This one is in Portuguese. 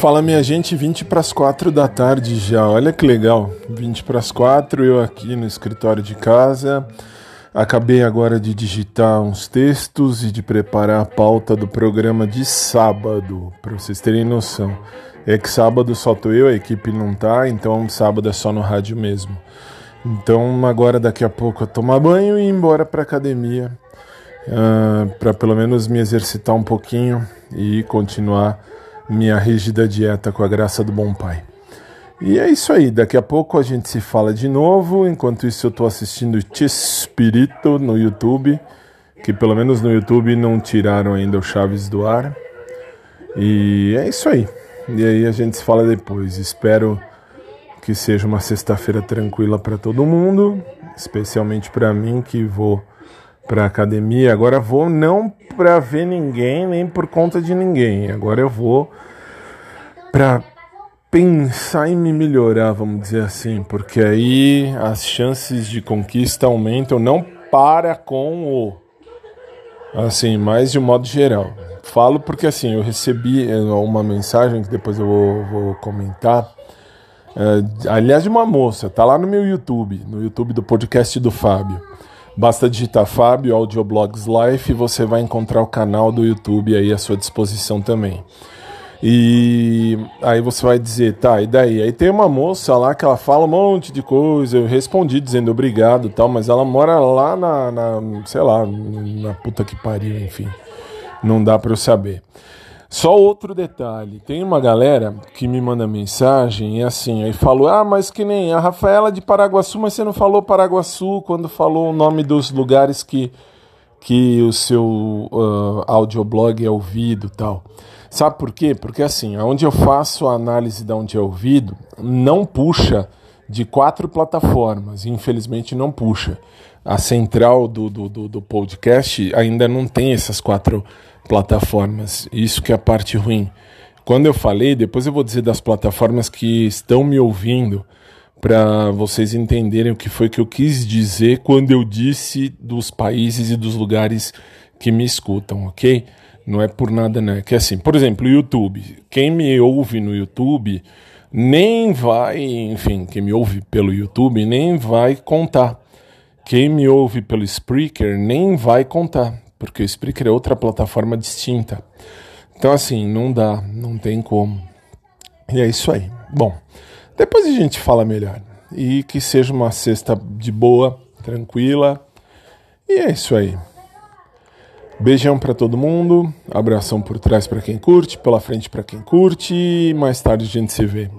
Fala minha gente, 20 para as 4 da tarde já. Olha que legal. 20 para as 4, eu aqui no escritório de casa. Acabei agora de digitar uns textos e de preparar a pauta do programa de sábado, para vocês terem noção. É que sábado só tô eu, a equipe não tá, então sábado é só no rádio mesmo. Então agora daqui a pouco eu tomar banho e ir embora para academia, uh, ah, para pelo menos me exercitar um pouquinho e continuar minha rígida dieta com a graça do bom pai. E é isso aí, daqui a pouco a gente se fala de novo. Enquanto isso, eu estou assistindo Chespirito no YouTube, que pelo menos no YouTube não tiraram ainda o Chaves do ar. E é isso aí. E aí a gente se fala depois. Espero que seja uma sexta-feira tranquila para todo mundo, especialmente para mim que vou para academia. Agora vou não para ver ninguém, nem por conta de ninguém. Agora eu vou para pensar em me melhorar, vamos dizer assim, porque aí as chances de conquista aumentam não para com o assim, mais de um modo geral. Falo porque assim, eu recebi eh, uma mensagem que depois eu vou, vou comentar. É, aliás, de uma moça, tá lá no meu YouTube, no YouTube do podcast do Fábio. Basta digitar Fábio Audioblogs Life e você vai encontrar o canal do YouTube aí à sua disposição também. E aí você vai dizer, tá, e daí? Aí tem uma moça lá que ela fala um monte de coisa, eu respondi dizendo obrigado e tal, mas ela mora lá na, na sei lá, na puta que pariu, enfim. Não dá para eu saber. Só outro detalhe, tem uma galera que me manda mensagem e assim, aí falou: "Ah, mas que nem a Rafaela de Paraguaçu, mas você não falou Paraguaçu quando falou o nome dos lugares que que o seu uh, audioblog é ouvido, tal". Sabe por quê? Porque assim, onde eu faço a análise de onde é ouvido, não puxa de quatro plataformas, infelizmente não puxa. A central do, do, do, do podcast ainda não tem essas quatro plataformas. Isso que é a parte ruim. Quando eu falei, depois eu vou dizer das plataformas que estão me ouvindo para vocês entenderem o que foi que eu quis dizer quando eu disse dos países e dos lugares que me escutam, ok? Não é por nada, né? Que é assim, por exemplo, o YouTube. Quem me ouve no YouTube nem vai, enfim, quem me ouve pelo YouTube nem vai contar. Quem me ouve pelo Spreaker nem vai contar porque o Spreaker é outra plataforma distinta. Então, assim, não dá, não tem como. E é isso aí. Bom, depois a gente fala melhor. E que seja uma sexta de boa, tranquila. E é isso aí. Beijão para todo mundo, abração por trás para quem curte, pela frente para quem curte e mais tarde a gente se vê.